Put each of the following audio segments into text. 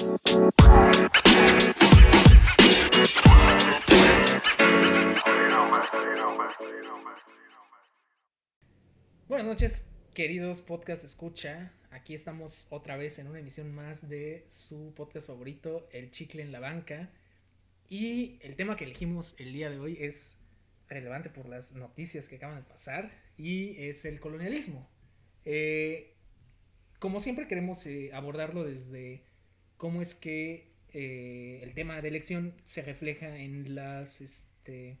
Buenas noches, queridos podcast escucha. Aquí estamos otra vez en una emisión más de su podcast favorito, El Chicle en la Banca. Y el tema que elegimos el día de hoy es relevante por las noticias que acaban de pasar y es el colonialismo. Eh, como siempre queremos eh, abordarlo desde cómo es que eh, el tema de elección se refleja en las este,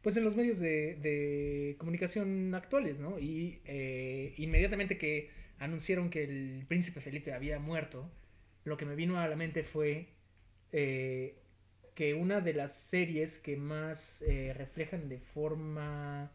pues en los medios de, comunicación actuales, ¿no? Y eh, inmediatamente que anunciaron que el príncipe Felipe había muerto, lo que me vino a la mente fue eh, que una de las series que más reflejan de forma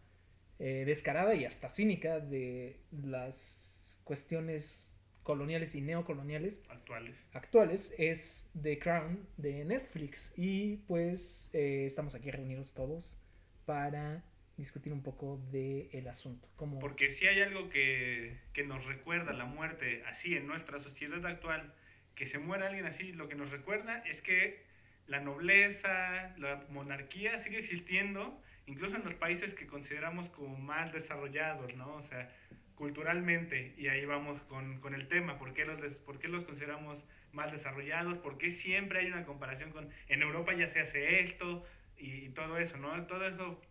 descarada y hasta cínica de las cuestiones coloniales y neocoloniales actuales. actuales es The Crown de Netflix. Y pues eh, estamos aquí reunidos todos para discutir un poco del el asunto. Como... Porque si hay algo que, que nos recuerda la muerte así en nuestra sociedad actual, que se muera alguien así, lo que nos recuerda es que la nobleza, la monarquía sigue existiendo, incluso en los países que consideramos como más desarrollados, ¿no? O sea, culturalmente, y ahí vamos con, con el tema, ¿por qué, los, ¿por qué los consideramos más desarrollados? ¿Por qué siempre hay una comparación con, en Europa ya se hace esto y, y todo eso, ¿no? Todo eso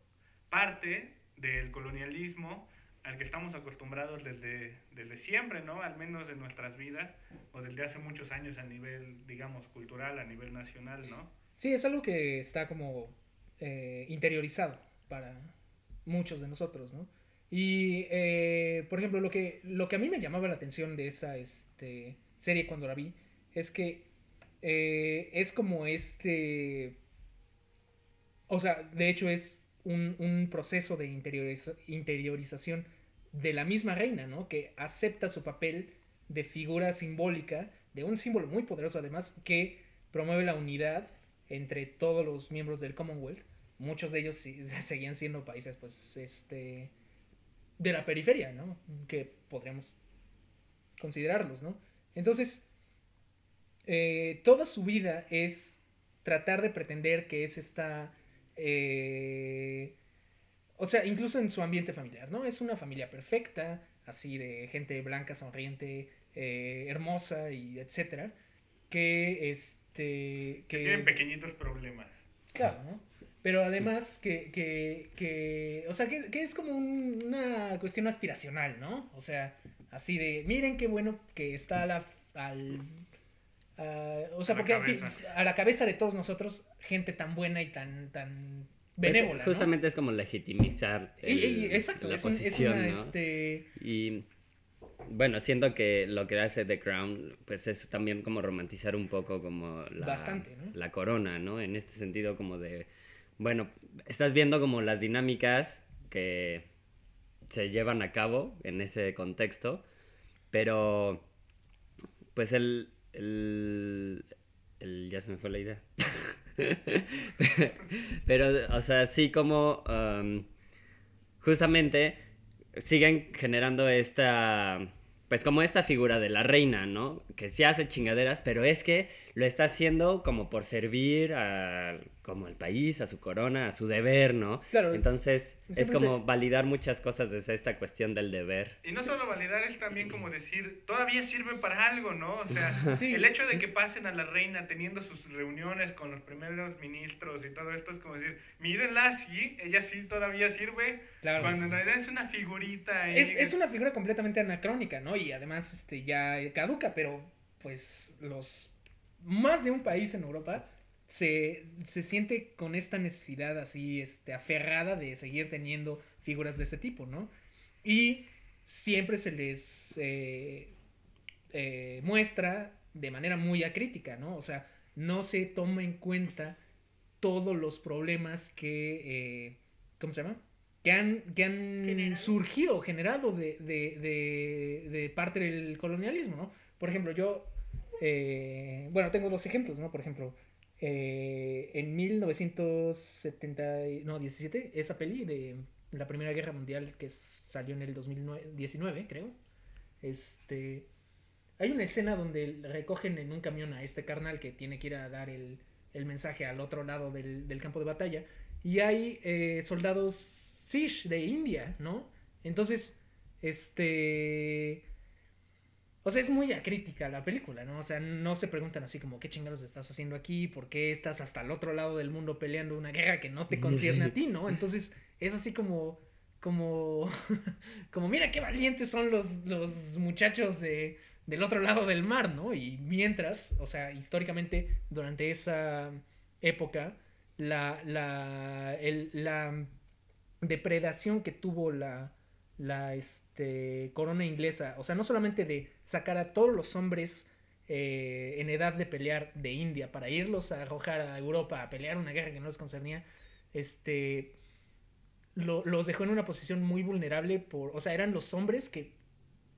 parte del colonialismo al que estamos acostumbrados desde, desde siempre, ¿no? Al menos en nuestras vidas, o desde hace muchos años a nivel, digamos, cultural, a nivel nacional, ¿no? Sí, es algo que está como eh, interiorizado para muchos de nosotros, ¿no? Y, eh, por ejemplo, lo que, lo que a mí me llamaba la atención de esa este, serie cuando la vi es que eh, es como este... O sea, de hecho es un, un proceso de interioriza- interiorización de la misma reina, ¿no? Que acepta su papel de figura simbólica, de un símbolo muy poderoso además, que promueve la unidad entre todos los miembros del Commonwealth. Muchos de ellos seguían siendo países, pues, este, de la periferia, ¿no? Que podríamos considerarlos, ¿no? Entonces, eh, toda su vida es tratar de pretender que es esta... eh, o sea, incluso en su ambiente familiar, ¿no? Es una familia perfecta, así de gente blanca, sonriente, eh, hermosa y etcétera, que este... Que tienen pequeñitos problemas. Claro, ¿no? Pero además que, que, que o sea, que, que es como un- una cuestión aspiracional, ¿no? O sea, así de, miren qué bueno que está a la, al... a- o sea, A porque a la cabeza de todos nosotros, gente tan buena y tan, tan Pues, benévola, ¿no? justamente es como legitimizar el- y- exacto, la es, un- es posición, una, ¿no? este... Y bueno, siento que lo que hace The Crown, pues es también como romantizar un poco como la, Bastante, ¿no? la corona, ¿no? En este sentido como de, bueno, estás viendo como las dinámicas que se llevan a cabo en ese contexto, pero pues el, el, ya se me fue la idea. pero, o sea, sí como um, justamente siguen generando esta, pues como esta figura de la reina, ¿no? Que sí hace chingaderas, pero es que lo está haciendo como por servir a, como al país, a su corona, a su deber, ¿no? Claro, es- Entonces es como se- validar muchas cosas desde esta cuestión del deber. Y no solo validar, es también como decir, todavía sirve para algo, ¿no? O sea, Sí. el hecho de que pasen a la reina teniendo sus reuniones con los primeros ministros y todo esto es como decir, mírenla, sí, ella sí todavía sirve, Claro. cuando en realidad es una figurita. Es, es una figura completamente anacrónica, ¿no? Y además este, ya caduca, pero pues los más de un país en Europa se, se siente con esta necesidad así este, aferrada de seguir teniendo figuras de ese tipo, ¿no? Y siempre se les eh, eh, muestra de manera muy acrítica, ¿no? O sea, no se toma en cuenta todos los problemas que, eh, ¿cómo se llama? Que han, que han Generado. surgido, generado de, de, de, de parte del colonialismo, ¿no? Por ejemplo, yo, eh, bueno, tengo dos ejemplos, ¿no? Por ejemplo, eh, en 1970, y- no, 17, esa peli de la Primera Guerra Mundial que salió en el 2019, creo, este, hay una escena donde recogen en un camión a este carnal que tiene que ir a dar el, el mensaje al otro lado del, del campo de batalla. Y hay eh, soldados Sikh de India, ¿no? Entonces, este... O sea, es muy acrítica la película, ¿no? O sea, no se preguntan así como, ¿qué chingados estás haciendo aquí? ¿Por qué estás hasta el otro lado del mundo peleando una guerra que no te concierne a ti, ¿no? Entonces, es así como, como, como, mira qué valientes son los, los muchachos de, del otro lado del mar, ¿no? Y mientras, o sea, históricamente, durante esa época, la, la, el, la depredación que tuvo la, la este, corona inglesa, o sea, no solamente de sacar a todos los hombres eh, en edad de pelear de India para irlos a arrojar a Europa a pelear una guerra que no les concernía, este, lo, los dejó en una posición muy vulnerable por, o sea, eran los hombres que,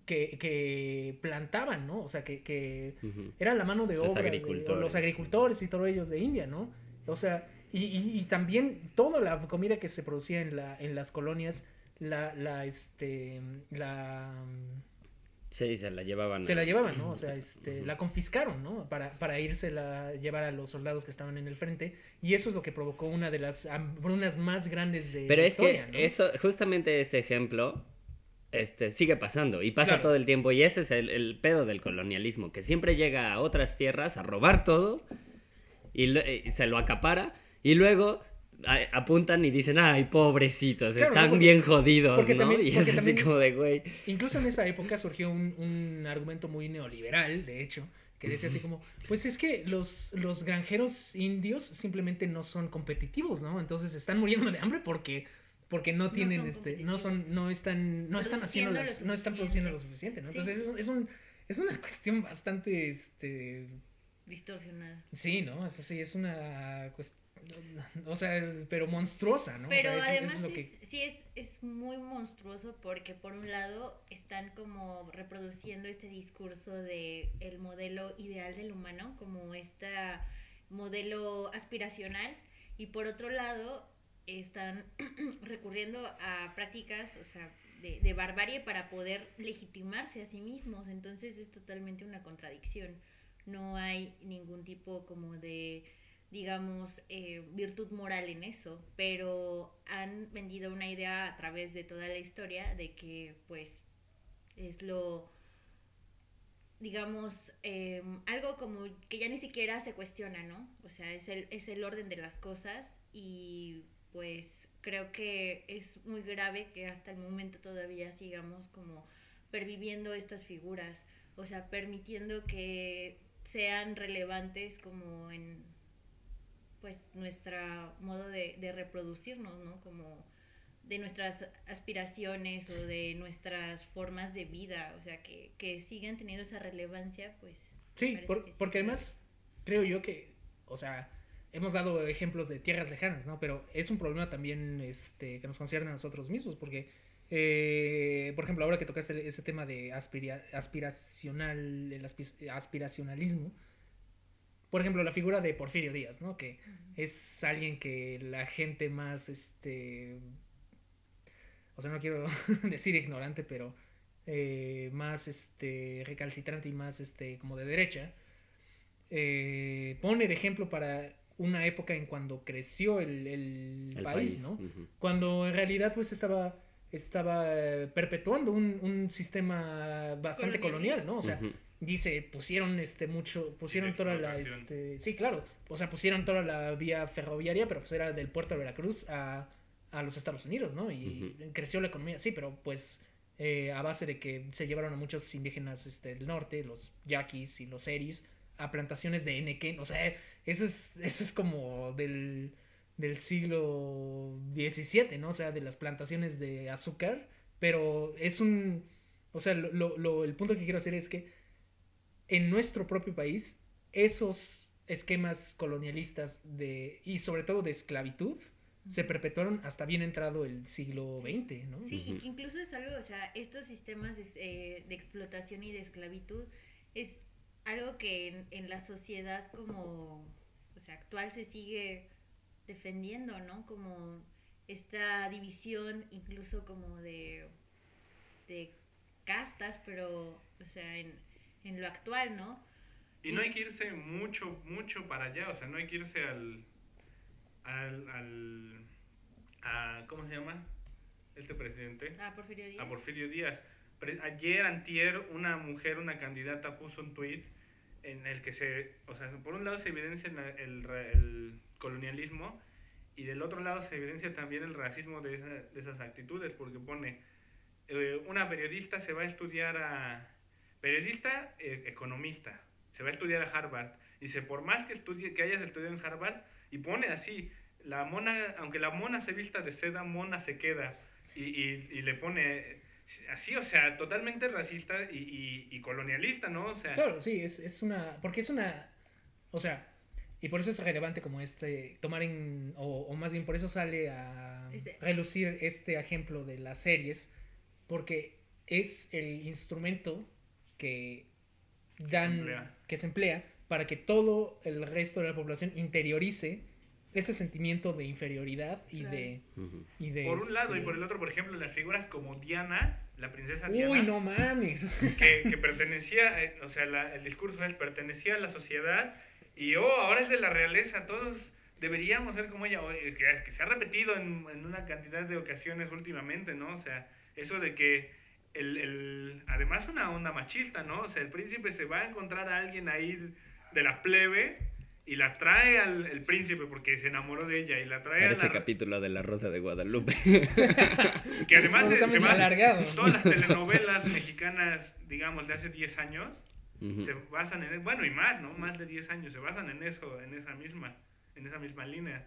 que, que plantaban, ¿no? O sea, que, que eran la mano de Los obra, de- agricultores. los agricultores y todos ellos de India, ¿no? O sea, y, y- y también toda la comida que se producía en, la, en las colonias, la, la, este, la, Sí, se la llevaban. se a- la llevaban, ¿no? O sea, este, la confiscaron, ¿no? Para, para irse a llevar a los soldados que estaban en el frente. Y eso es lo que provocó una de las hambrunas más grandes de Pero la es historia, que ¿no? eso, justamente ese ejemplo, este, sigue pasando y pasa Claro. todo el tiempo y ese es el, el pedo del colonialismo, que siempre llega a otras tierras a robar todo y, lo- y se lo acapara y luego a- apuntan y dicen, ay, pobrecitos, Claro, están porque- bien jodidos, porque ¿no? también- y es así también- como de, güey, Incluso en esa época surgió un, un argumento muy neoliberal, de hecho, que decía así como, pues es que los, los granjeros indios simplemente no son competitivos, ¿no? Entonces están muriendo de hambre porque porque no tienen son este no son no están no están haciendo Produciendo las lo no están produciendo lo suficiente, ¿no? Sí. Entonces es, es un es una cuestión bastante este Distorsionada. sí, ¿no? Es así, es una cuestión o sea, pero monstruosa, ¿no? O Pero sea, es- además es lo que sí es, es muy monstruoso porque por un lado están como reproduciendo este discurso de el modelo ideal del humano, como este modelo aspiracional, y por otro lado están recurriendo a prácticas, o sea, de, de barbarie para poder legitimarse a sí mismos. Entonces es totalmente una contradicción. No hay ningún tipo como de digamos, eh, virtud moral en eso, pero han vendido una idea a través de toda la historia de que, pues, es lo, digamos, eh, algo como que ya ni siquiera se cuestiona, ¿no? O sea, es el, es el orden de las cosas y, pues, creo que es muy grave que hasta el momento todavía sigamos como perviviendo estas figuras, o sea, permitiendo que sean relevantes como en pues nuestro modo de, de reproducirnos, ¿no? Como de nuestras aspiraciones o de nuestras formas de vida, o sea, que, que sigan teniendo esa relevancia, pues... Sí, por- porque además creo yo que, o sea, hemos dado ejemplos de tierras lejanas, ¿no? Pero es un problema también este, que nos concierne a nosotros mismos, porque, eh, por ejemplo, ahora que tocaste ese tema de aspira- aspiracional, el aspi- aspiracionalismo, por ejemplo, la figura de Porfirio Díaz, ¿no? Que es alguien que la gente más, este, o sea, no quiero decir ignorante, pero eh, más, este, recalcitrante y más, este, como de derecha, eh, pone de ejemplo para una época en cuando creció el, el el país, país. ¿no? Cuando en realidad pues estaba estaba perpetuando un, un sistema bastante colonial, ¿no? O sea. Dice, pusieron este mucho, pusieron toda la este, sí, claro, o sea, pusieron toda la vía ferroviaria, pero pues era del puerto de Veracruz a, a los Estados Unidos, ¿no? Y creció la economía, sí, pero pues eh, a base de que se llevaron a muchos indígenas este, del norte, los yaquis y los eris, a plantaciones de enequén, o sea, eso es, eso es como del, del siglo XVII, ¿no? O sea, de las plantaciones de azúcar, pero es un, o sea, lo, lo- lo- el punto que quiero hacer es que en nuestro propio país, esos esquemas colonialistas de, y sobre todo de esclavitud, se perpetuaron hasta bien entrado el siglo XX, ¿no? Sí, y que incluso es algo, o sea, estos sistemas de, eh, de explotación y de esclavitud es algo que en, en la sociedad como, o sea, actual se sigue defendiendo, ¿no? Como esta división incluso como de, de castas, pero, o sea, en, en lo actual, ¿no? Y no hay que irse mucho, mucho para allá, o sea, no hay que irse al, al, al a, ¿cómo se llama? Este presidente. A Porfirio Díaz. A Porfirio Díaz. Ayer, antier, una mujer, una candidata puso un tweet en el que se, o sea, por un lado se evidencia el, el colonialismo y del otro lado se evidencia también el racismo de, esa- de esas actitudes, porque pone, eh, una periodista se va a estudiar a, periodista eh, economista, se va a estudiar a Harvard, dice, por más que, estudie, que hayas estudiado en Harvard, y pone así, la mona, aunque la mona se vista de seda, mona se queda, y, y, y le pone así, o sea, totalmente racista y, y, y colonialista, ¿no? O sea, Claro, sí, es, es una. Porque es una. O sea, y por eso es relevante como este. Tomar en. O, o más bien por eso sale a Este- relucir este ejemplo de las series. Porque es el instrumento que dan. emplea. que se emplea para que todo el resto de la población interiorice ese sentimiento de inferioridad y de. Ujú. Y de por un lado y este- por el otro, por ejemplo, las figuras como Diana, la princesa Diana. Uy, no mames. que, que pertenecía, eh, o sea, la- el discurso es pertenecía a la sociedad y oh, ahora es de la realeza, todos deberíamos ser como ella, eh, que, que se ha repetido en, en una cantidad de ocasiones últimamente, ¿no? O sea, eso de que el, el, además una onda machista, ¿no? O sea, el príncipe se va a encontrar a alguien ahí de la plebe y la trae al el príncipe porque se enamoró de ella y la trae a Parece la, capítulo de La Rosa de Guadalupe. que además se, se alargado. todas las telenovelas mexicanas, digamos, de hace 10 años, Ujú. se basan en bueno y más no más de 10 años se basan en eso en esa misma en esa misma línea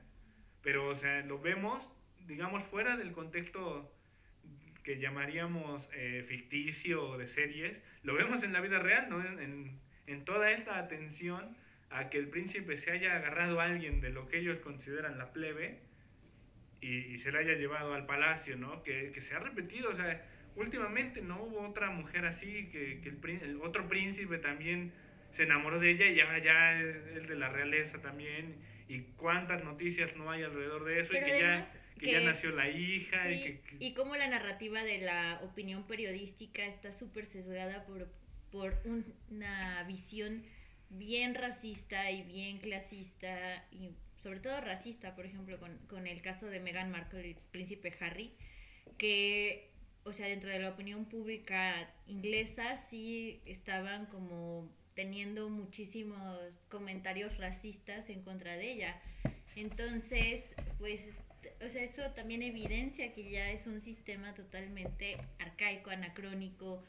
pero o sea lo vemos digamos fuera del contexto que llamaríamos eh, ficticio de series lo vemos en la vida real no en, en, en toda esta atención a que el príncipe se haya agarrado a alguien de lo que ellos consideran la plebe y, y se la haya llevado al palacio no que, que se ha repetido o sea últimamente no hubo otra mujer así que, que el, el otro príncipe también se enamoró de ella y ahora ya es de la realeza también y cuántas noticias no hay alrededor de eso Pero y que ya que, ya nació la hija y que, que- y cómo la narrativa de la opinión periodística está súper sesgada por, por un- una visión bien racista y bien clasista y sobre todo racista, por ejemplo, con, con el caso de Meghan Markle y el príncipe Harry, que, o sea, dentro de la opinión pública inglesa sí estaban como teniendo muchísimos comentarios racistas en contra de ella. Entonces, pues, o sea, eso también evidencia que ya es un sistema totalmente arcaico, anacrónico,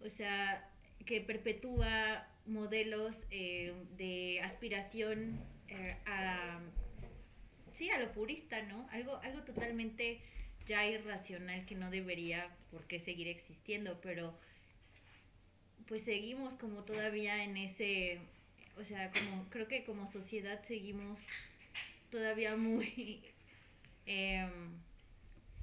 o sea, que perpetúa modelos eh, de aspiración eh, a, sí, a lo purista, ¿no? Algo, algo totalmente ya irracional que no debería por qué seguir existiendo, pero pues seguimos como todavía en ese, o sea, como creo que como sociedad seguimos todavía muy, em,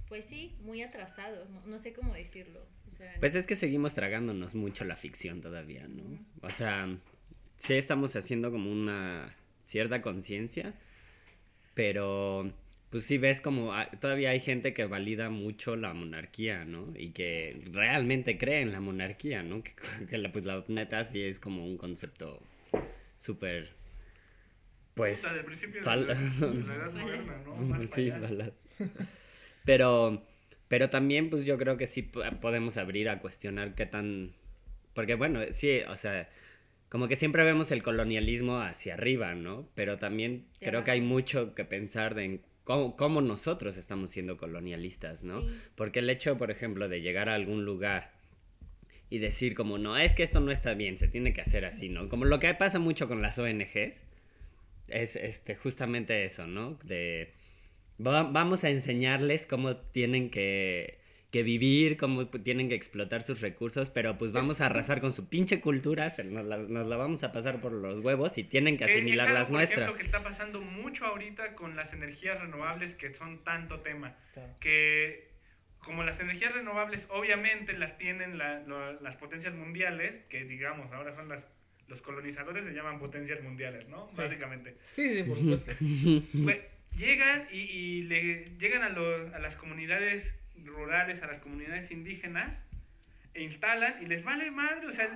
pues sí, muy atrasados, no, no sé cómo decirlo. o sea, Pues es que seguimos tragándonos mucho la ficción todavía, ¿no? O sea, sí estamos haciendo como una cierta conciencia, pero pues sí ves como todavía hay gente que valida mucho la monarquía, ¿no? Y que realmente cree en la monarquía, ¿no? Que, que la, pues la neta sí es como un concepto súper, pues... Puta, del principio fal- de, la, de la edad Falaz. moderna, ¿no? Más sí. Pero, pero también, pues yo creo que sí po- podemos abrir a cuestionar qué tan. Porque, bueno, sí, o sea, como que siempre vemos el colonialismo hacia arriba, ¿no? Pero también creo que hay mucho que pensar de en cómo, cómo nosotros estamos siendo colonialistas, ¿no? Sí. Porque el hecho, por ejemplo, de llegar a algún lugar y decir como, no, es que esto no está bien, se tiene que hacer así, ¿no? Como lo que pasa mucho con las ONGs, es este, justamente eso, ¿no? De, va- vamos a enseñarles cómo tienen que, que vivir, cómo tienen que explotar sus recursos, pero pues vamos a arrasar con su pinche cultura, se nos, la, nos la vamos a pasar por los huevos y tienen que asimilar es algo, las por nuestras. ejemplo, que está pasando mucho ahorita con las energías renovables que son tanto tema. Claro. Que como las energías renovables obviamente las tienen la- lo- las potencias mundiales, que digamos ahora son las... Los colonizadores se llaman potencias mundiales, ¿no? Sí. Básicamente. Sí, sí, por supuesto. Pues, llegan y, y le llegan a, los- a las comunidades rurales, a las comunidades indígenas, e instalan y les vale madre, o sea,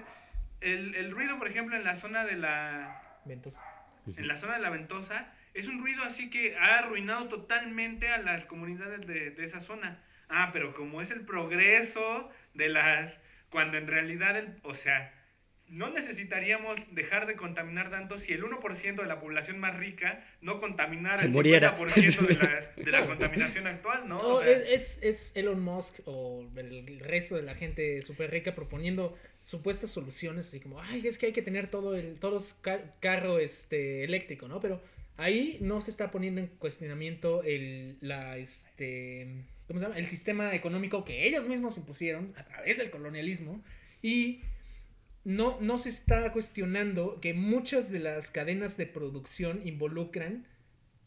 el, el ruido, por ejemplo, en la zona de la, Ventosa. en la zona de la ventosa, es un ruido así que ha arruinado totalmente a las comunidades de, de esa zona. Ah, pero como es el progreso de las... Cuando en realidad, el, o sea, no necesitaríamos dejar de contaminar tanto si el 1% de la población más rica no contaminara Se el muriera. 50% de la, de la contaminación actual, ¿no? No, O sea, es, es Elon Musk o el resto de la gente súper rica proponiendo supuestas soluciones, así como, ay, es que hay que tener todo el todos ca- carro este, eléctrico, ¿no? Pero ahí no se está poniendo en cuestionamiento el, la, este, ¿cómo se llama? El sistema económico que ellos mismos impusieron a través del colonialismo y no, no se está cuestionando que muchas de las cadenas de producción involucran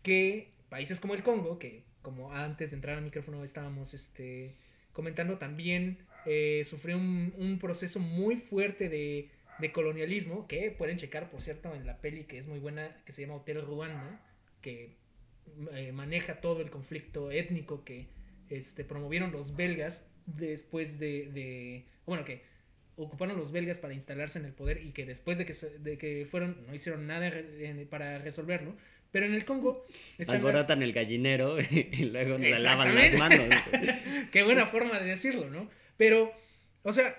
que países como el Congo, que como antes de entrar al micrófono estábamos este, comentando, también eh, sufrió un, un proceso muy fuerte de, de colonialismo, que pueden checar, por cierto, en la peli que es muy buena, que se llama Hotel Ruanda, que eh, maneja todo el conflicto étnico que este, promovieron los belgas después de, de- bueno, que ocuparon los belgas para instalarse en el poder y que después de que, de que fueron, no hicieron nada re- para resolverlo. Pero en el Congo están las- Alborotan el gallinero y luego se lavan las manos. Qué buena forma de decirlo, ¿no? Pero, o sea,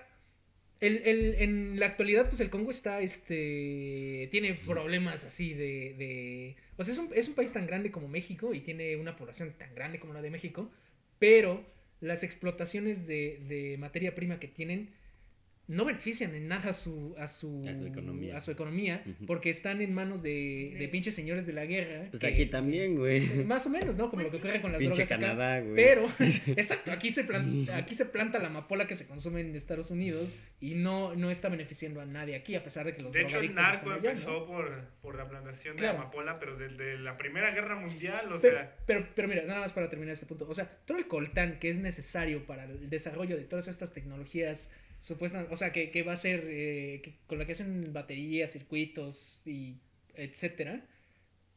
el, el- en la actualidad, pues el Congo está, este, tiene problemas así de, de- o sea, es un, es un país tan grande como México y tiene una población tan grande como la de México, pero las explotaciones de, de materia prima que tienen no benefician en nada a su, a su, A su economía. a su economía, Ujú. porque están en manos de, de pinches señores de la guerra. Pues que- aquí también, güey. Más o menos, ¿no? Como Pues lo que ocurre con las Pinche drogas acá. Canadá, güey. Pero, exacto, aquí se, planta, aquí se planta la amapola que se consume en Estados Unidos y no, no está beneficiando a nadie aquí, a pesar de que los de hecho, el narco allá, empezó ¿no? por, por la plantación de amapola, pero desde la Primera Guerra Mundial, o Pero, sea... pero, pero mira, nada más para terminar este punto. O sea, todo el coltán que es necesario para el desarrollo de todas estas tecnologías supuestas, o sea, que, que va a ser, eh, que- con la que hacen baterías, circuitos y etcétera,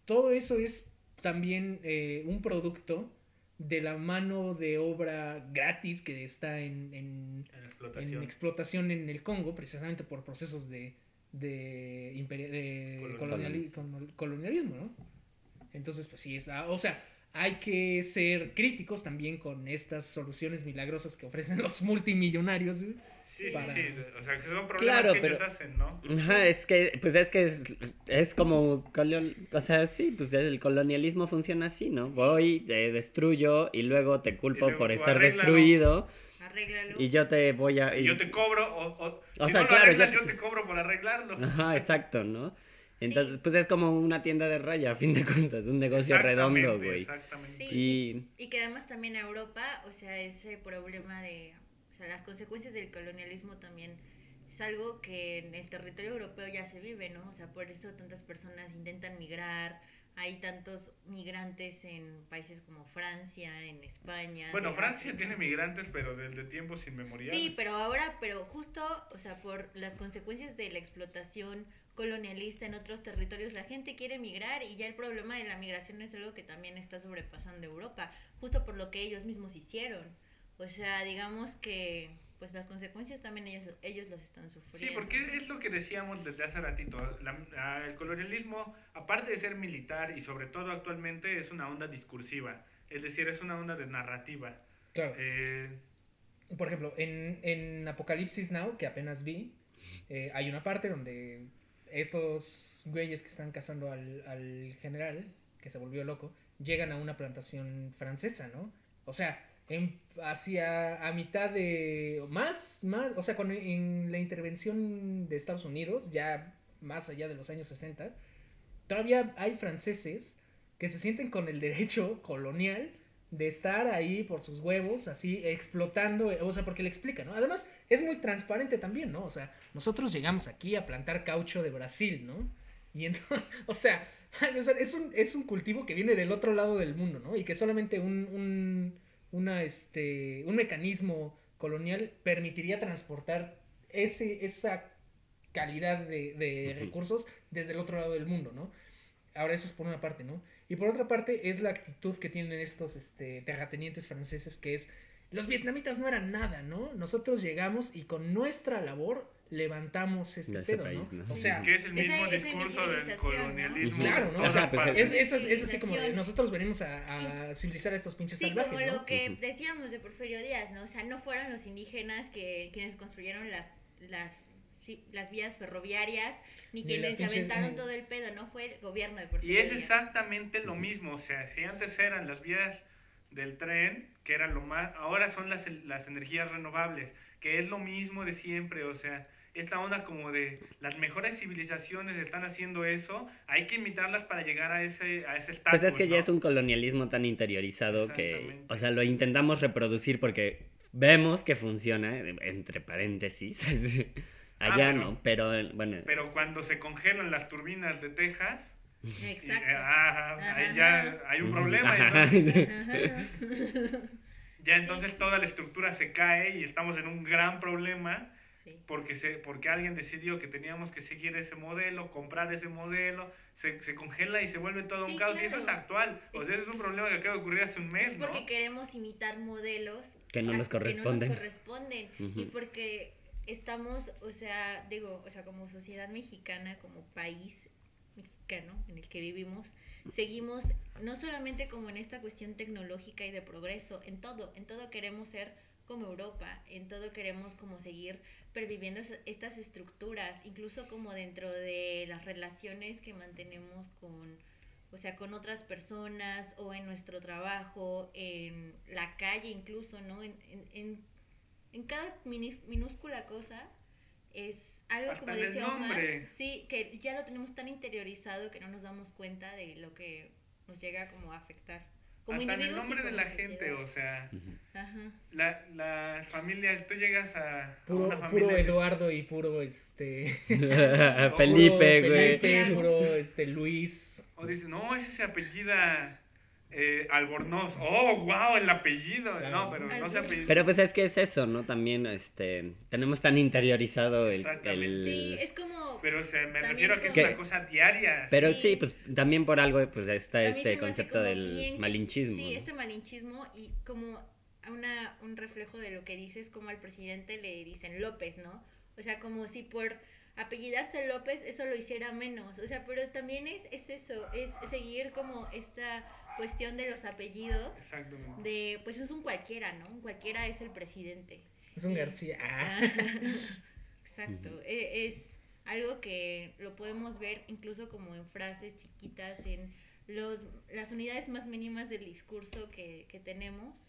todo eso es también eh, un producto de la mano de obra gratis que está en, en, En explotación. en explotación en el Congo, precisamente por procesos de, de, Colonialismo. ¿no? Entonces, pues sí, está, o sea, hay que ser críticos también con estas soluciones milagrosas que ofrecen los multimillonarios. Sí, sí, para- sí. O sea, que son problemas Claro, que pero- ellos hacen, ¿no? Ajá, es que, pues es que es, es como, colon- o sea, sí, pues el colonialismo funciona así, ¿no? Voy, te destruyo y luego te culpo luego por estar destruido Arréglalo. y yo te voy a... Y yo te cobro, o, o, O si sea, no claro, arreglas, yo yo te- cobro por arreglarlo. Ajá, exacto, ¿no? Entonces, pues es como una tienda de raya, a fin de cuentas, un negocio redondo, güey. Exactamente. Sí. Y... Y que además también a Europa, o sea, ese problema de, sea, las consecuencias del colonialismo también es algo que en el territorio europeo ya se vive, ¿no? O sea, por eso tantas personas intentan migrar, hay tantos migrantes en países como Francia, en España. Bueno, Francia África. tiene migrantes, pero desde tiempos inmemoriales. Sí, pero ahora, pero justo, o sea, por las consecuencias de la explotación colonialista en otros territorios, la gente quiere migrar y ya el problema de la migración es algo que también está sobrepasando Europa, justo por lo que ellos mismos hicieron. O sea, digamos que pues las consecuencias también ellos, ellos los están sufriendo. Sí, porque es lo que decíamos desde hace ratito. la- ah, el colonialismo, aparte de ser militar y sobre todo actualmente, es una onda discursiva. Es decir, es una onda de narrativa. Claro. Eh, Por ejemplo, en, en Apocalipsis Now, que apenas vi, eh, hay una parte donde estos güeyes que están cazando al, al general, que se volvió loco, llegan a una plantación francesa, ¿no? O sea, hacia a mitad de... Más, más, o sea, con, en la intervención de Estados Unidos, ya más allá de los años 60, todavía hay franceses que se sienten con el derecho colonial de estar ahí por sus huevos, así explotando, o sea, porque le explica, ¿no? Además, es muy transparente también, ¿no? O sea, nosotros llegamos aquí a plantar caucho de Brasil, ¿no? Y entonces, o sea, es, un, es un cultivo que viene del otro lado del mundo, ¿no? Y que solamente un, una, este, un mecanismo colonial permitiría transportar ese, esa calidad de, de recursos desde el otro lado del mundo, ¿no? Ahora eso es por una parte, ¿no? Y por otra parte es la actitud que tienen estos este, terratenientes franceses que es, los vietnamitas no eran nada, ¿no? Nosotros llegamos y con nuestra labor levantamos este De pedo, país, ¿no? ¿no? O sea, Que es el mismo discurso del colonialismo. claro, ¿no? O sea, pues, es, es, es así como de nosotros venimos a, a civilizar a estos pinches Sí, salvajes, como ¿no? lo que decíamos de Porfirio Díaz, ¿no? O sea, no fueron los indígenas que quienes construyeron las, las, sí, las vías ferroviarias, ni Ni quienes aventaron todo el pedo, no fue el gobierno de Y Porfirio es Díaz. exactamente lo mismo, o sea, si antes eran las vías del tren, que eran lo más, ahora son las, las energías renovables, que es lo mismo de siempre, o sea, esta onda como de las mejores civilizaciones están haciendo eso, hay que imitarlas para llegar a ese a ese estatus, Pues es que ya es un colonialismo tan interiorizado que, o sea, lo intentamos reproducir porque vemos que funciona, entre paréntesis. Ah, Allá pero- no, pero eh, bueno. Pero cuando se congelan las turbinas de Texas, y, eh, Exacto. ajá, ahí ya hay un problema, entonces- Ajá. ya entonces toda la estructura se cae y estamos en un gran problema. Sí. porque, se, porque alguien decidió que teníamos que seguir ese modelo, comprar ese modelo, se, se congela y se vuelve todo un caos. Y eso es actual. O sea, ese es un problema que acaba de ocurrir hace un mes, Es ¿no? porque queremos imitar modelos Que no a- nos corresponden. Que no nos corresponden. Ujú. Y porque estamos, o sea, digo, o sea, como sociedad mexicana, como país mexicano en el que vivimos, seguimos no solamente como en esta cuestión tecnológica y de progreso, en todo, en todo queremos ser como Europa, en todo queremos como seguir perviviendo es- estas estructuras, incluso como dentro de las relaciones que mantenemos con, o sea, con otras personas o en nuestro trabajo, en la calle incluso, ¿no? En, en, en, en cada minúscula cosa es algo Hasta como decía Omar, sí, que ya lo tenemos tan interiorizado que no nos damos cuenta de lo que nos llega como a afectar. Como Hasta en el nombre de la gente, o sea. Ajá. la, la familia, tú llegas a, a Puro, una puro familia. Eduardo y puro este. Felipe, puro güey. Felipe, puro este Luis. O dices, no, ese se apellida eh, Albornoz. Oh, wow, el apellido. Claro. No, pero no se apellida. Pero pues es que es eso, ¿no? También este tenemos tan interiorizado el, el- Sí, es como... Pero o sea, me También refiero a que es una cosa diaria. Pero Sí. sí, pues también por algo pues está este concepto del bien- malinchismo. Sí, ¿no? este malinchismo y como una, un reflejo de lo que dices, como al presidente le dicen López, ¿no? O sea, como si por apellidarse López eso lo hiciera menos. O sea, pero también es, es eso, es seguir como esta cuestión de los apellidos, Exactamente. de pues es un cualquiera, ¿no? Un cualquiera es el presidente. Es un. García. Ah. Exacto, e- es algo que lo podemos ver incluso como en frases chiquitas, en los, las unidades más mínimas del discurso que, que tenemos,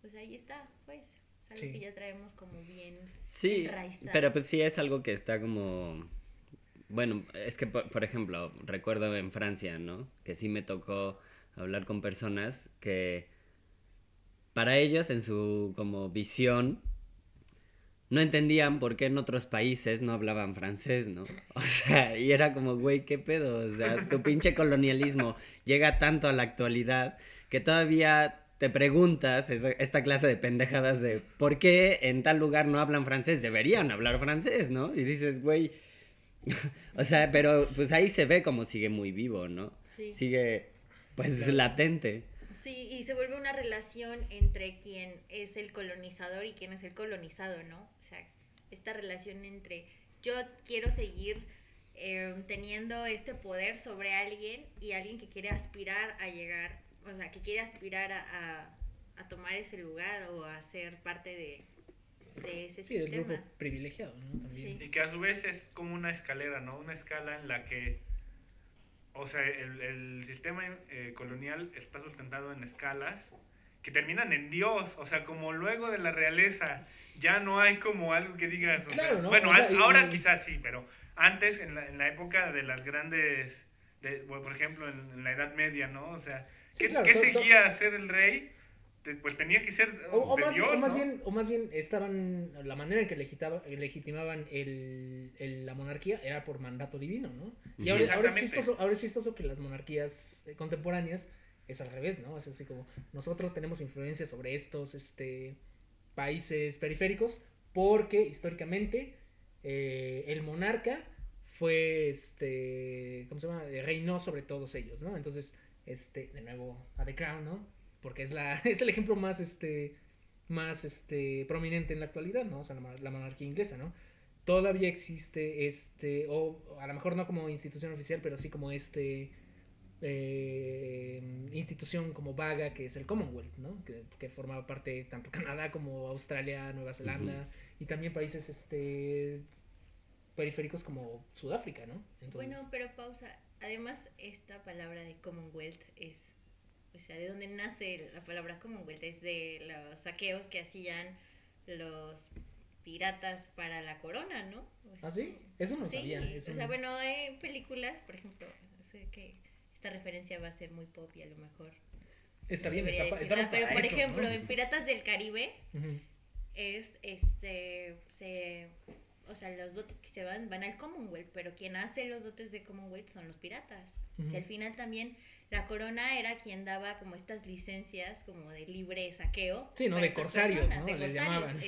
pues ahí está, pues, es algo Sí. que ya traemos como bien Sí, enraizado. pero pues sí es algo que está como... Bueno, es que por, por ejemplo, recuerdo en Francia, ¿no? Que sí me tocó hablar con personas que para ellos en su como visión no entendían por qué en otros países no hablaban francés, ¿no? O sea, y era como, güey, ¿qué pedo? O sea, tu pinche colonialismo llega tanto a la actualidad que todavía te preguntas esta clase de pendejadas de por qué en tal lugar no hablan francés, deberían hablar francés, ¿no? Y dices, güey, o sea, pero pues ahí se ve como sigue muy vivo, ¿no? Sí. Sigue, pues, Claro. latente. Sí, y se vuelve una relación entre quien es el colonizador y quien es el colonizado, ¿no? O sea, esta relación entre yo quiero seguir eh, teniendo este poder sobre alguien y alguien que quiere aspirar a llegar, o sea, que quiere aspirar a, a- a tomar ese lugar o a ser parte de, de ese Sí, del sistema. grupo privilegiado, ¿no? También. Sí. Y que a su vez es como una escalera, ¿no? Una escala en la que, o sea, el, el sistema eh, colonial está sustentado en escalas que terminan en Dios, o sea, como luego de la realeza ya no hay como algo que digas, o sea, Claro, ¿no? bueno, O sea, ahora y- quizás sí, pero antes, en la, en la época de las grandes, de, bueno, por ejemplo, en, en la Edad Media, ¿no? O sea, Sí, ¿qué, claro, qué seguía a ser el rey? Te- Pues tenía que ser O, o de más, Dios, o más ¿no? bien, o más bien estaban, la manera en que legitaba- legitimaban el, el- la monarquía era por mandato divino, ¿no? Y ahora, ahora, es chistoso, ahora es chistoso que las monarquías contemporáneas es al revés, ¿no? Es así como nosotros tenemos influencia sobre estos este, países periféricos porque históricamente eh, el monarca fue, este, ¿cómo se llama? Eh, Reinó sobre todos ellos, ¿no? Entonces, este, de nuevo, a The Crown, ¿no? Porque es, la, es el ejemplo más, este, más, este, prominente en la actualidad, ¿no? O sea, la, la monarquía inglesa, ¿no? todavía existe este, o a lo mejor no como institución oficial, pero sí como este eh, institución como vaga que es el Commonwealth, ¿no? Que, que formaba parte tanto Canadá como Australia, Nueva Zelanda y también países este periféricos como Sudáfrica, ¿no? Bueno, pero pausa. Además, esta palabra de Commonwealth es, o sea, de dónde nace la palabra Commonwealth es de los saqueos que hacían los piratas para la corona, ¿no? ¿Ah, sí? Eso no sí, sabía. o sea, bueno, hay películas, por ejemplo, sé que esta referencia va a ser muy pop y a lo mejor... Está bien, está, decirla, estamos Pero, para por eso, ejemplo, ¿no? en Piratas del Caribe es, este, se... O sea, los dotes que se van van al Commonwealth, pero quien hace los dotes de Commonwealth son los piratas. O sea, Ujú. al final también la corona era quien daba como estas licencias como de libre saqueo. Sí, ¿no? De corsarios, personas, ¿no? de Les corsarios, llamaban.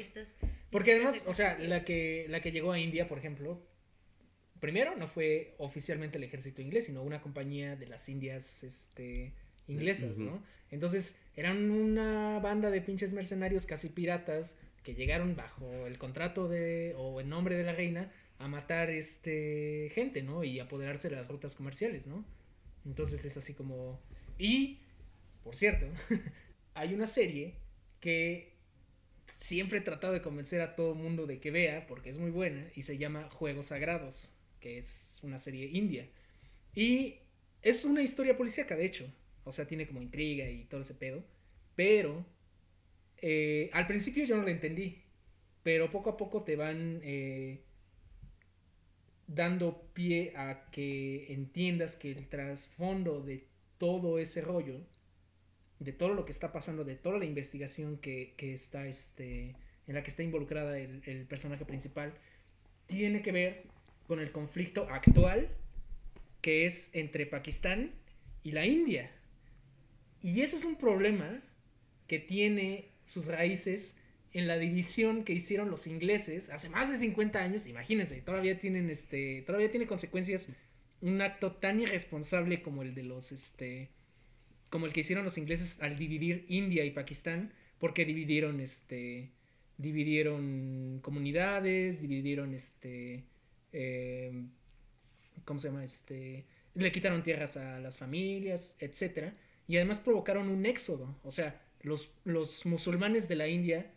Porque además, de o sea, la que, la que llegó a India, por ejemplo, primero no fue oficialmente el ejército inglés, sino una compañía de las Indias este, inglesas. ¿no? Entonces, eran una banda de pinches mercenarios casi piratas que llegaron bajo el contrato de, o en nombre de la reina, a matar este gente, ¿no? Y apoderarse de las rutas comerciales, ¿no? Entonces es así como... Y, por cierto, hay una serie que siempre he tratado de convencer a todo mundo de que vea, porque es muy buena, y se llama Juegos Sagrados, que es una serie india. Y es una historia policíaca, de hecho. O sea, tiene como intriga y todo ese pedo. Pero eh, al principio yo no lo entendí. Pero poco a poco te van eh, dando pie a que entiendas que el trasfondo de todo ese rollo, de todo lo que está pasando, de toda la investigación que, está este, en la que está involucrada el personaje principal, tiene que ver con el conflicto actual que es entre Pakistán y la India. Y ese es un problema que tiene sus raíces en la división que hicieron los ingleses hace más de 50 años, imagínense, todavía tienen este, todavía tiene consecuencias un acto tan irresponsable como el de los este como el que hicieron los ingleses al dividir India y Pakistán, porque dividieron este dividieron comunidades, dividieron este eh, ¿cómo se llama? Este le quitaron tierras a las familias, etcétera, y además provocaron un éxodo, o sea, los, los musulmanes de la India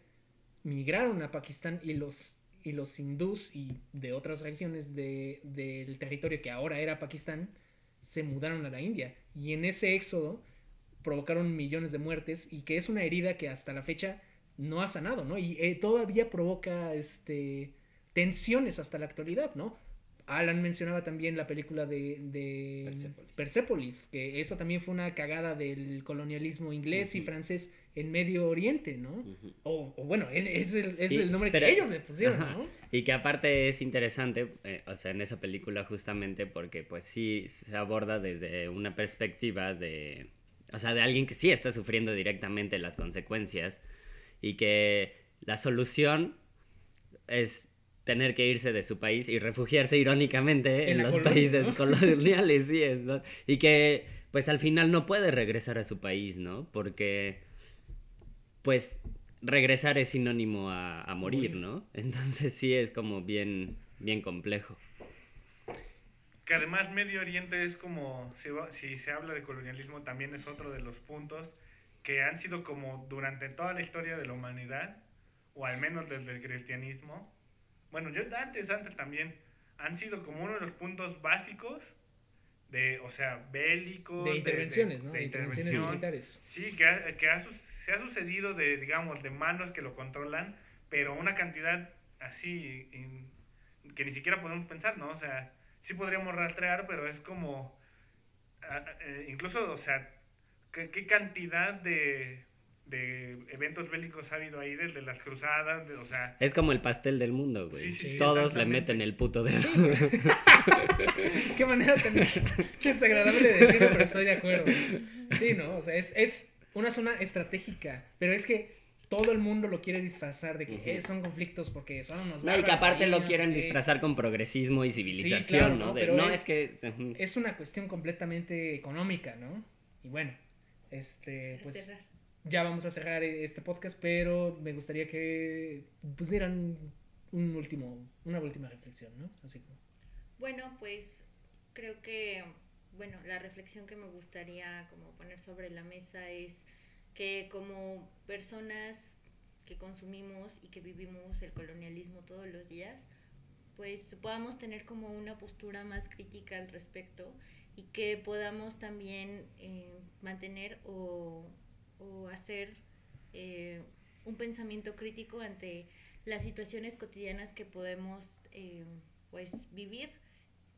migraron a Pakistán y los, y los hindús y de otras regiones de- del territorio que ahora era Pakistán se mudaron a la India. Y en ese éxodo provocaron millones de muertes y que es una herida que hasta la fecha no ha sanado, ¿no? Y eh, todavía provoca este, tensiones hasta la actualidad, ¿no? Alan mencionaba también la película de, de Persépolis. Persépolis, que eso también fue una cagada del colonialismo inglés y Ujú. francés en Medio Oriente, ¿no? O, o bueno, es, es el, es Y- el nombre pero- que ellos le pusieron, Ajá. ¿no? Y que aparte es interesante, eh, o sea, en esa película justamente porque pues sí se aborda desde una perspectiva de, o sea, de alguien que sí está sufriendo directamente las consecuencias y que la solución es tener que irse de su país y refugiarse irónicamente En los colonia, países ¿no? coloniales, sí, es, ¿no? y que pues al final no puede regresar a su país, ¿no? Porque pues regresar es sinónimo a, a morir. ¿no? Entonces sí es como bien, bien complejo. Que además Medio Oriente es como, si se habla de colonialismo, también es otro de los puntos que han sido como durante toda la historia de la humanidad, o al menos desde el cristianismo, bueno, yo antes, antes también, han sido como uno de los puntos básicos de, o sea, bélicos. De intervenciones, ¿no? de De intervenciones intervención. militares. Sí, que, ha- que ha se ha sucedido de, digamos, de manos que lo controlan, pero una cantidad así in- que ni siquiera podemos pensar, ¿no? O sea, sí podríamos rastrear, pero es como, a- a- eh, incluso, o sea, ¿qué, qué cantidad de, de eventos bélicos ha habido ahí desde las cruzadas? de- o sea, Es como el pastel del mundo, güey. Sí, sí, sí, Todos le meten el puto dedo. Qué manera tan desagradable de decirlo, pero estoy de acuerdo. Sí, ¿no? O sea, es, es una zona estratégica, pero es que todo el mundo lo quiere disfrazar de que Ujú. eh, son conflictos porque son unos No, y que aparte lo quieren disfrazar con progresismo y civilización, claro, ¿no? ¿no? De, Pero no, es- es, que... Es una cuestión completamente económica, ¿no? Y bueno, este, pues. Ya vamos a cerrar este podcast, pero me gustaría que pusieran un último, una última reflexión, ¿no? Así como. Bueno, pues creo que, bueno, la reflexión que me gustaría como poner sobre la mesa es que como personas que consumimos y que vivimos el colonialismo todos los días, pues podamos tener como una postura más crítica al respecto y que podamos también eh, mantener o, o hacer eh, un pensamiento crítico ante las situaciones cotidianas que podemos eh, pues vivir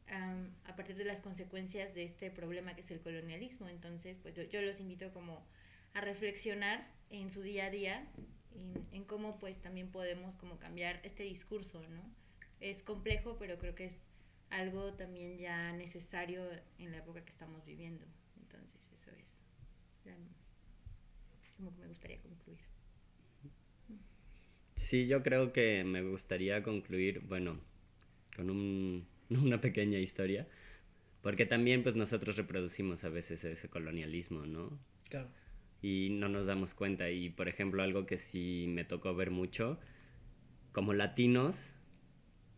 am, a partir de las consecuencias de este problema que es el colonialismo. Entonces, pues yo, los invito como a reflexionar en su día a día en, en cómo pues también podemos como cambiar este discurso, ¿no? Es complejo, pero creo que es algo también ya necesario en la época que estamos viviendo. Entonces, eso es la- como que me gustaría concluir. Sí, yo creo que me gustaría concluir, bueno, con un- una pequeña historia, porque también pues nosotros reproducimos a veces ese colonialismo, ¿no? Claro. y no nos damos cuenta. Y por ejemplo, algo que sí me tocó ver mucho, como latinos,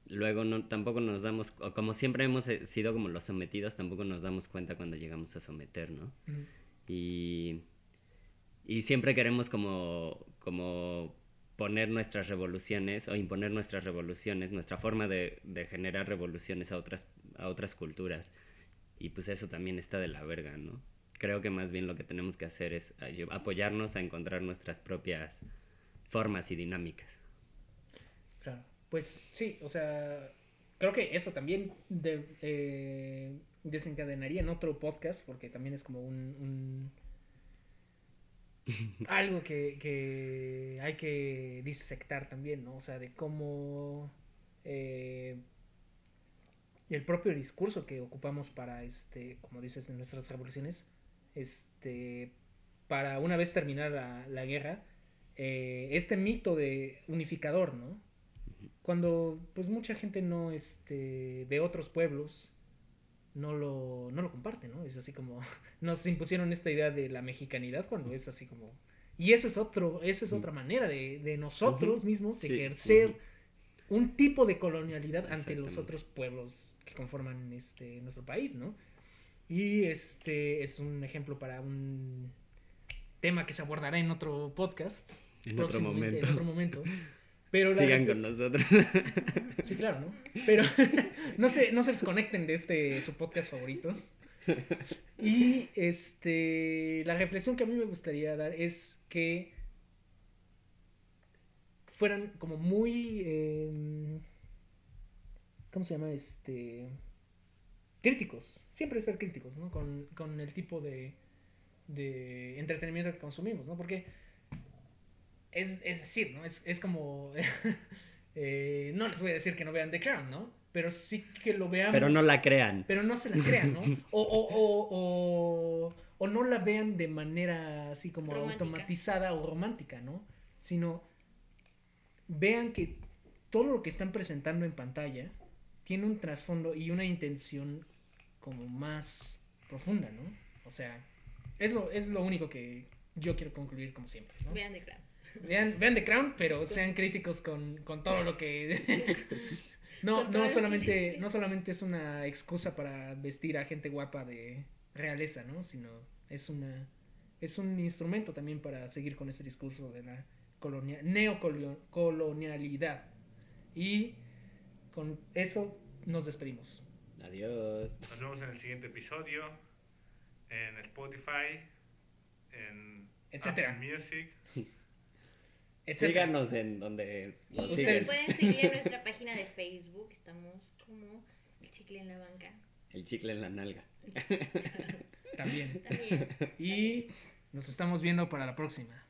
luego no, tampoco nos damos, o como siempre hemos eh, sido como los sometidos, tampoco nos damos cuenta cuando llegamos a someter, ¿no? Y, y siempre queremos como, como poner nuestras revoluciones o imponer nuestras revoluciones, nuestra forma de, generar revoluciones a otras, a otras culturas. Y pues eso también está de la verga, ¿no? Creo que más bien lo que tenemos que hacer es apoyarnos a encontrar nuestras propias formas y dinámicas. Claro. Pues sí, o sea, creo que eso también eh, desencadenaría en otro podcast, porque también es como un- algo que, que hay que disectar también, ¿no? O sea, de cómo eh, el propio discurso que ocupamos para, este, como dices, de nuestras revoluciones, este, para una vez terminar la, la guerra, eh, este mito de unificador, ¿no? Cuando pues mucha gente no, este, de otros pueblos no lo, no lo comparte, ¿no? Es así como, nos impusieron esta idea de la mexicanidad cuando es así como... Y eso es otro, esa es otra manera de, de nosotros mismos de Sí, ejercer un tipo de colonialidad ante los otros pueblos que conforman este nuestro país, ¿no? Y este es un ejemplo para un tema que se abordará en otro podcast. En otro momento. En otro momento. Pero Sigan con nosotros. Sí, claro, ¿no? Pero no se, no se desconecten de este su podcast favorito. Y este la reflexión que a mí me gustaría dar es que fueran como muy eh, ¿cómo se llama? Este críticos. Siempre ser críticos, ¿no? Con, con el tipo de, de entretenimiento que consumimos, ¿no? Porque es, es decir, ¿no? Es, es como eh, no les voy a decir que no vean The Crown, ¿no? Pero sí que lo veamos. Pero no la crean. Pero no se la crean, ¿no? O, o, o, o, o no la vean de manera así como Romántica. automatizada o romántica, ¿no? Sino vean que todo lo que están presentando en pantalla tiene un trasfondo y una intención como más profunda, ¿no? O sea, eso es lo único que yo quiero concluir como siempre, ¿no? Vean de Crown. Vean, vean The Crown, pero sean críticos con, con todo lo que... no, no solamente, no solamente es una excusa para vestir a gente guapa de realeza, ¿no? Sino es una es un instrumento también para seguir con ese discurso de la colonia, neocolonialidad. Y con eso nos despedimos. Adiós. Nos vemos en el siguiente episodio, en Spotify, en Etcétera. Apple Music. Síganos en donde nos Ustedes- siguen. pueden seguir en nuestra página de Facebook. Estamos como el chicle en la banca. El chicle en la nalga. También. También. Y nos estamos viendo para la próxima.